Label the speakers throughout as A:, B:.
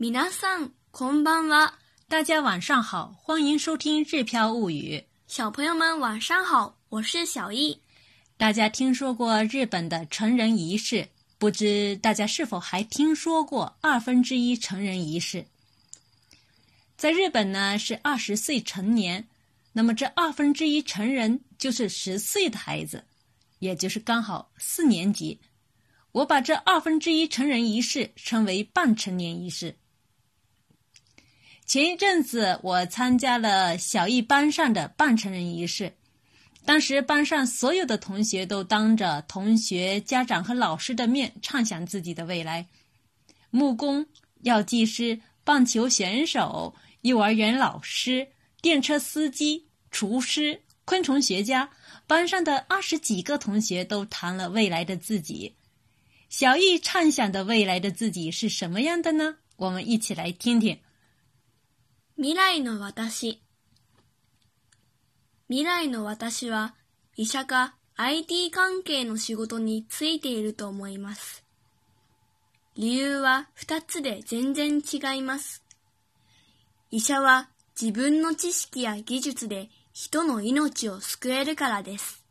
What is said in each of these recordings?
A: 皆さん、こんばんは。
B: 大家晚上好，欢迎收听《日飘物语》。
A: 小朋友们晚上好，我是小易。
B: 大家听说过日本的成人仪式？不知大家是否还听说过二分之一成人仪式？在日本呢，是二十岁成年，那么这二分之一成人就是十岁的孩子，也就是刚好四年级。我把这二分之一成人仪式称为半成年仪式。 前一阵子，我参加了小艺班上的半成人仪式。当时班上所有的同学都当着同学、家长和老师的面畅想自己的未来：木工、药剂师、棒球选手、幼儿园老师、电车司机、厨师、昆虫学家。班上的二十几个同学都谈了未来的自己。小艺畅想的未来的自己是什么样的呢？我们一起来听听。
A: 未来の私。未来の私は医者か IT 関係の仕事についていると思います。理由は二つで全然違います。医者は自分の知識や技術で人の命を救えるからです。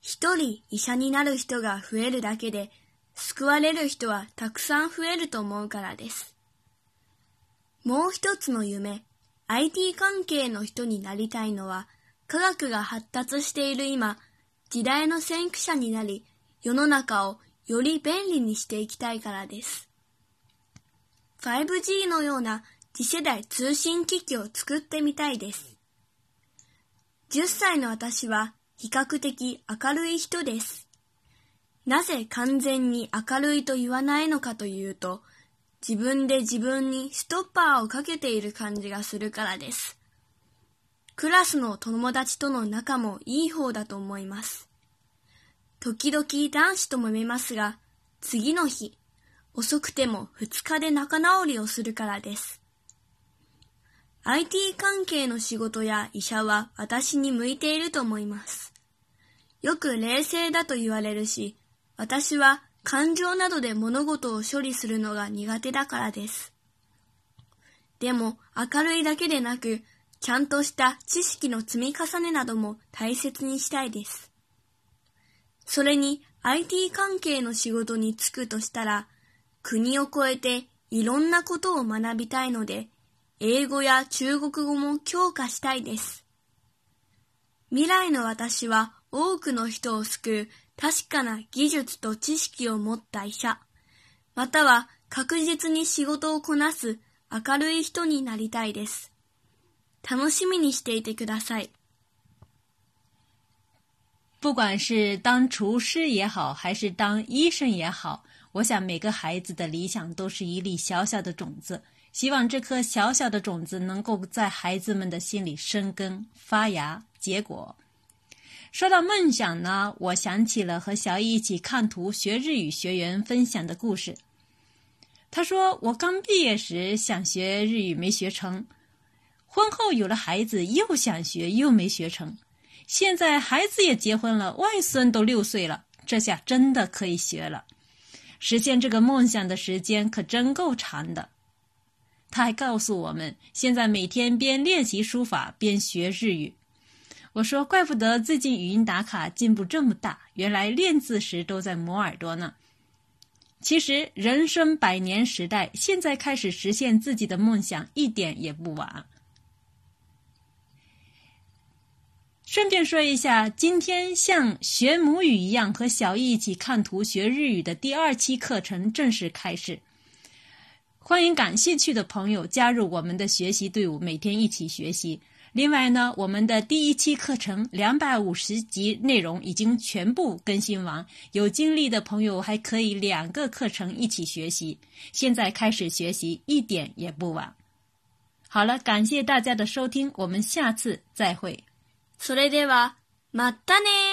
A: 一人医者になる人が増えるだけで救われる人はたくさん増えると思うからです。もう一つの夢、IT 関係の人になりたいのは、科学が発達している今、時代の先駆者になり、世の中をより便利にしていきたいからです。5G のような次世代通信機器を作ってみたいです。10歳の私は比較的明るい人です。なぜ完全に明るいと言わないのかというと、自分で自分にストッパーをかけている感じがするからです。クラスの友達との仲もいい方だと思います。時々男子ともめますが、次の日、遅くても2日で仲直りをするからです。IT 関係の仕事や医者は私に向いていると思います。よく冷静だと言われるし、私は感情などで物事を処理するのが苦手だからです。でも明るいだけでなく、ちゃんとした知識の積み重ねなども大切にしたいです。それに IT 関係の仕事に就くとしたら、国を越えていろんなことを学びたいので、英語や中国語も強化したいです。未来の私は多くの人を救う確かな技術と知識を持った医者、または確実に仕事をこなす明るい人になりたいです。楽しみにしていてください。
B: 不管是当厨师也好，还是当医生也好，我想每个孩子的理想都是一粒小小的种子。希望这颗小小的种子能够在孩子们的心里生根、发芽、结果。说到梦想呢，我想起了和小易一起看图学日语学员分享的故事。他说：“我刚毕业时想学日语没学成，婚后有了孩子又想学又没学成，现在孩子也结婚了，外孙都六岁了，这下真的可以学了。实现这个梦想的时间可真够长的。”他还告诉我们，现在每天边练习书法边学日语。我说：“怪不得最近语音打卡进步这么大，原来练字时都在磨耳朵呢。”其实，人生百年时代，现在开始实现自己的梦想一点也不晚。顺便说一下，今天像学母语一样和小易一起看图学日语的第二期课程正式开始，欢迎感兴趣的朋友加入我们的学习队伍，每天一起学习。另外呢，我们的第一期课程两百五十集内容已经全部更新完，有精力的朋友还可以两个课程一起学习。现在开始学习一点也不晚。好了，感谢大家的收听，我们下次再会。
A: それではまたね。